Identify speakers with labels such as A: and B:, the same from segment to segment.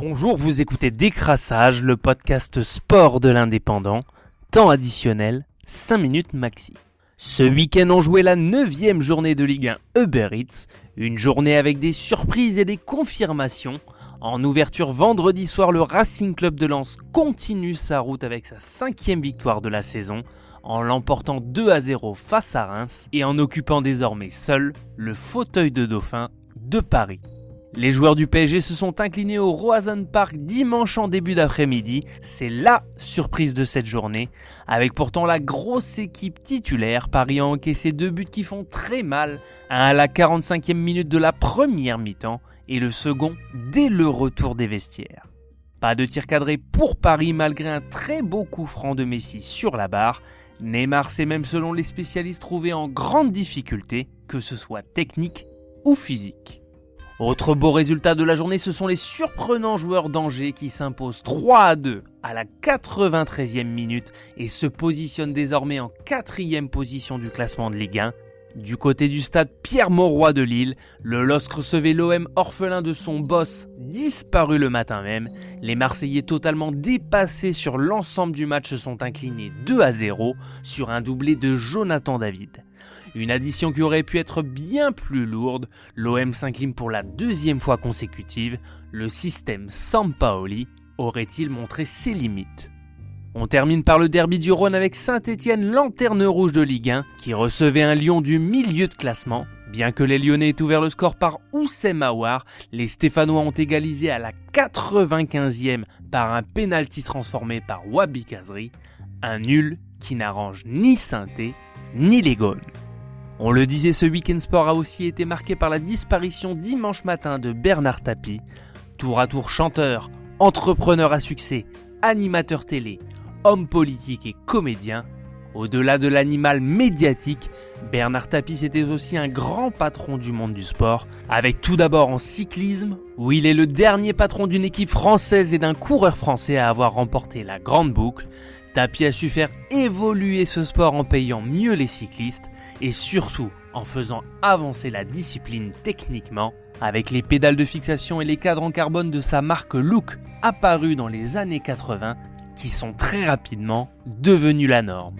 A: Bonjour, vous écoutez Décrassage, le podcast sport de l'indépendant. Temps additionnel, 5 minutes maxi. Ce week-end, on jouait la 9 journée de Ligue 1 Uber Eats. Une journée avec des surprises et des confirmations. En ouverture vendredi soir, le Racing Club de Lens continue sa route avec sa cinquième victoire de la saison, en l'emportant 2 à 0 face à Reims et en occupant désormais seul le fauteuil de dauphin de Paris. Les joueurs du PSG se sont inclinés au Roazhon Park dimanche en début d'après-midi. C'est la surprise de cette journée. Avec pourtant la grosse équipe titulaire, Paris a encaissé deux buts qui font très mal. Un à la 45e minute de la première mi-temps et le second dès le retour des vestiaires. Pas de tir cadré pour Paris malgré un très beau coup franc de Messi sur la barre. Neymar s'est même selon les spécialistes trouvé en grande difficulté, que ce soit technique ou physique. Autre beau résultat de la journée, ce sont les surprenants joueurs d'Angers qui s'imposent 3 à 2 à la 93e minute et se positionnent désormais en quatrième position du classement de Ligue 1. Du côté du stade Pierre-Mauroy de Lille, le LOSC recevait l'OM orphelin de son boss disparu le matin même. Les Marseillais totalement dépassés sur l'ensemble du match se sont inclinés 2 à 0 sur un doublé de Jonathan David. Une addition qui aurait pu être bien plus lourde, l'OM s'incline pour la deuxième fois consécutive, le système Sampaoli aurait-il montré ses limites? On termine par le derby du Rhône avec Saint-Étienne, lanterne rouge de Ligue 1, qui recevait un Lyon du milieu de classement. Bien que les Lyonnais aient ouvert le score par Oussem Aouar, les Stéphanois ont égalisé à la 95e par un pénalty transformé par Wabi Kazri, un nul qui n'arrange ni saint ni les. On le disait, ce week-end sport a aussi été marqué par la disparition dimanche matin de Bernard Tapie, tour à tour chanteur, entrepreneur à succès, animateur télé, homme politique et comédien. Au-delà de l'animal médiatique, Bernard Tapie était aussi un grand patron du monde du sport, avec tout d'abord en cyclisme, où il est le dernier patron d'une équipe française et d'un coureur français à avoir remporté la grande boucle, Tapi a su faire évoluer ce sport en payant mieux les cyclistes et surtout en faisant avancer la discipline techniquement avec les pédales de fixation et les cadres en carbone de sa marque Look apparus dans les années 80 qui sont très rapidement devenus la norme.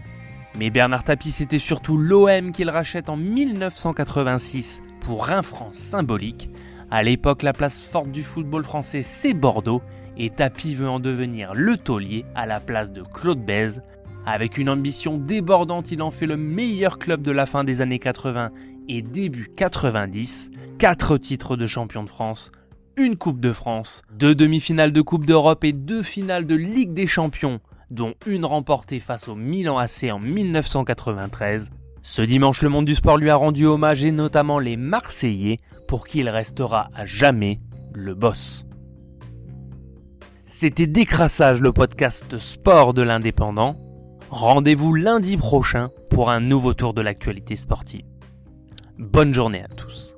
A: Mais Bernard Tapie c'était surtout l'OM qu'il rachète en 1986 pour un franc symbolique. À l'époque la place forte du football français c'est Bordeaux et Tapi veut en devenir le taulier à la place de Claude Bèze. Avec une ambition débordante, il en fait le meilleur club de la fin des années 80 et début 90, 4 titres de champion de France, une Coupe de France, deux demi-finales de Coupe d'Europe et deux finales de Ligue des Champions, dont une remportée face au Milan AC en 1993. Ce dimanche, le monde du sport lui a rendu hommage et notamment les Marseillais, pour qui il restera à jamais le boss. C'était Décrassage, le podcast sport de l'indépendant. Rendez-vous lundi prochain pour un nouveau tour de l'actualité sportive. Bonne journée à tous.